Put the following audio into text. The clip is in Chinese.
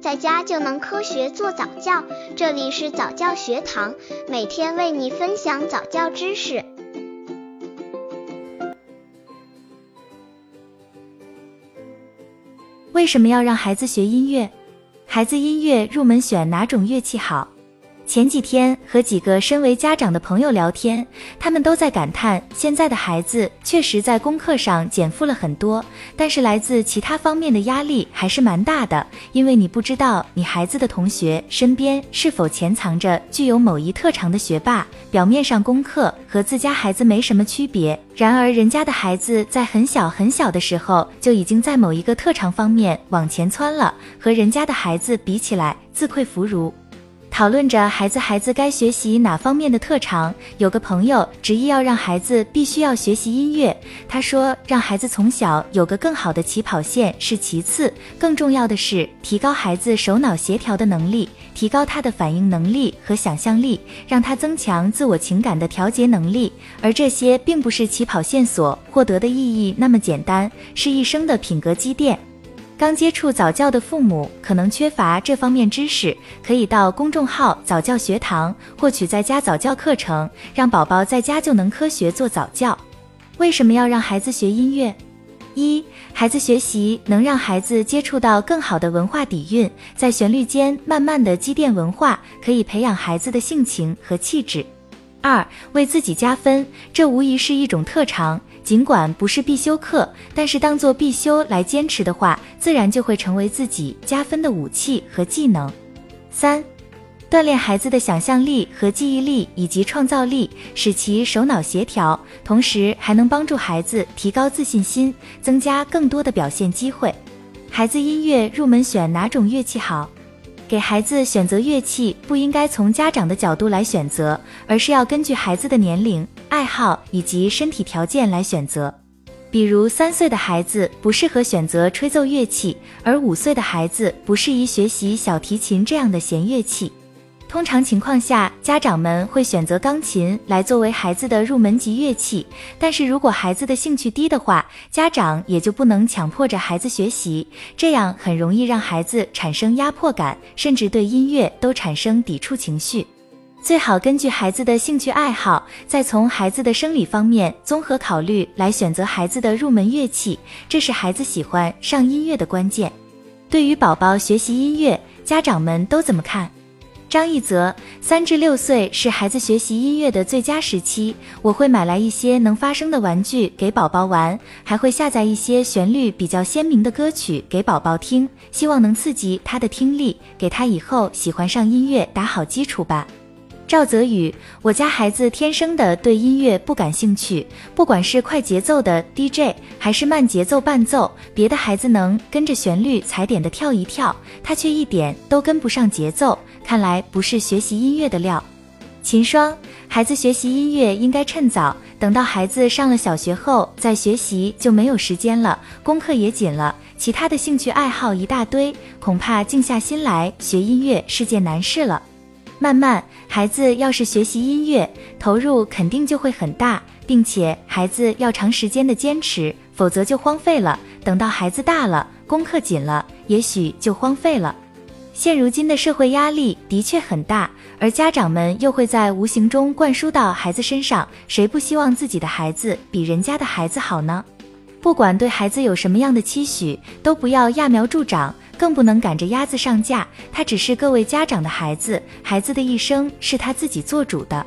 在家就能科学做早教。这里是早教学堂，每天为你分享早教知识。为什么要让孩子学音乐？孩子音乐入门选哪种乐器好？前几天和几个身为家长的朋友聊天，他们都在感叹，现在的孩子确实在功课上减负了很多，但是来自其他方面的压力还是蛮大的。因为你不知道你孩子的同学身边是否潜藏着具有某一特长的学霸，表面上功课和自家孩子没什么区别，然而人家的孩子在很小很小的时候就已经在某一个特长方面往前窜了，和人家的孩子比起来，自愧弗如。讨论着孩子孩子该学习哪方面的特长，有个朋友执意要让孩子必须要学习音乐。他说，让孩子从小有个更好的起跑线是其次，更重要的是提高孩子手脑协调的能力，提高他的反应能力和想象力，让他增强自我情感的调节能力。而这些并不是起跑线所获得的意义那么简单，是一生的品格积淀。刚接触早教的父母可能缺乏这方面知识，可以到公众号早教学堂获取在家早教课程，让宝宝在家就能科学做早教。为什么要让孩子学音乐？一、孩子学习能让孩子接触到更好的文化底蕴，在旋律间慢慢的积淀文化，可以培养孩子的性情和气质。二、为自己加分，这无疑是一种特长。尽管不是必修课，但是当做必修来坚持的话，自然就会成为自己加分的武器和技能。三、锻炼孩子的想象力和记忆力以及创造力，使其手脑协调，同时还能帮助孩子提高自信心，增加更多的表现机会。孩子音乐入门选哪种乐器好？给孩子选择乐器，不应该从家长的角度来选择，而是要根据孩子的年龄、爱好以及身体条件来选择。比如，三岁的孩子不适合选择吹奏乐器，而五岁的孩子不适宜学习小提琴这样的弦乐器。通常情况下，家长们会选择钢琴来作为孩子的入门级乐器。但是如果孩子的兴趣低的话，家长也就不能强迫着孩子学习，这样很容易让孩子产生压迫感，甚至对音乐都产生抵触情绪。最好根据孩子的兴趣爱好，再从孩子的生理方面综合考虑来选择孩子的入门乐器，这是孩子喜欢上音乐的关键。对于宝宝学习音乐，家长们都怎么看？张一泽，三至六岁是孩子学习音乐的最佳时期，我会买来一些能发声的玩具给宝宝玩，还会下载一些旋律比较鲜明的歌曲给宝宝听，希望能刺激他的听力，给他以后喜欢上音乐打好基础吧。赵泽宇，我家孩子天生的对音乐不感兴趣，不管是快节奏的 DJ 还是慢节奏伴奏，别的孩子能跟着旋律踩点的跳一跳，他却一点都跟不上节奏，看来不是学习音乐的料。秦霜，孩子学习音乐应该趁早，等到孩子上了小学后再学习就没有时间了，功课也紧了，其他的兴趣爱好一大堆，恐怕静下心来学音乐是件难事了。慢慢，孩子要是学习音乐，投入肯定就会很大，并且孩子要长时间的坚持，否则就荒废了。等到孩子大了，功课紧了，也许就荒废了。现如今的社会压力的确很大，而家长们又会在无形中灌输到孩子身上，谁不希望自己的孩子比人家的孩子好呢？不管对孩子有什么样的期许，都不要揠苗助长。更不能赶着鸭子上架，他只是各位家长的孩子，孩子的一生是他自己做主的。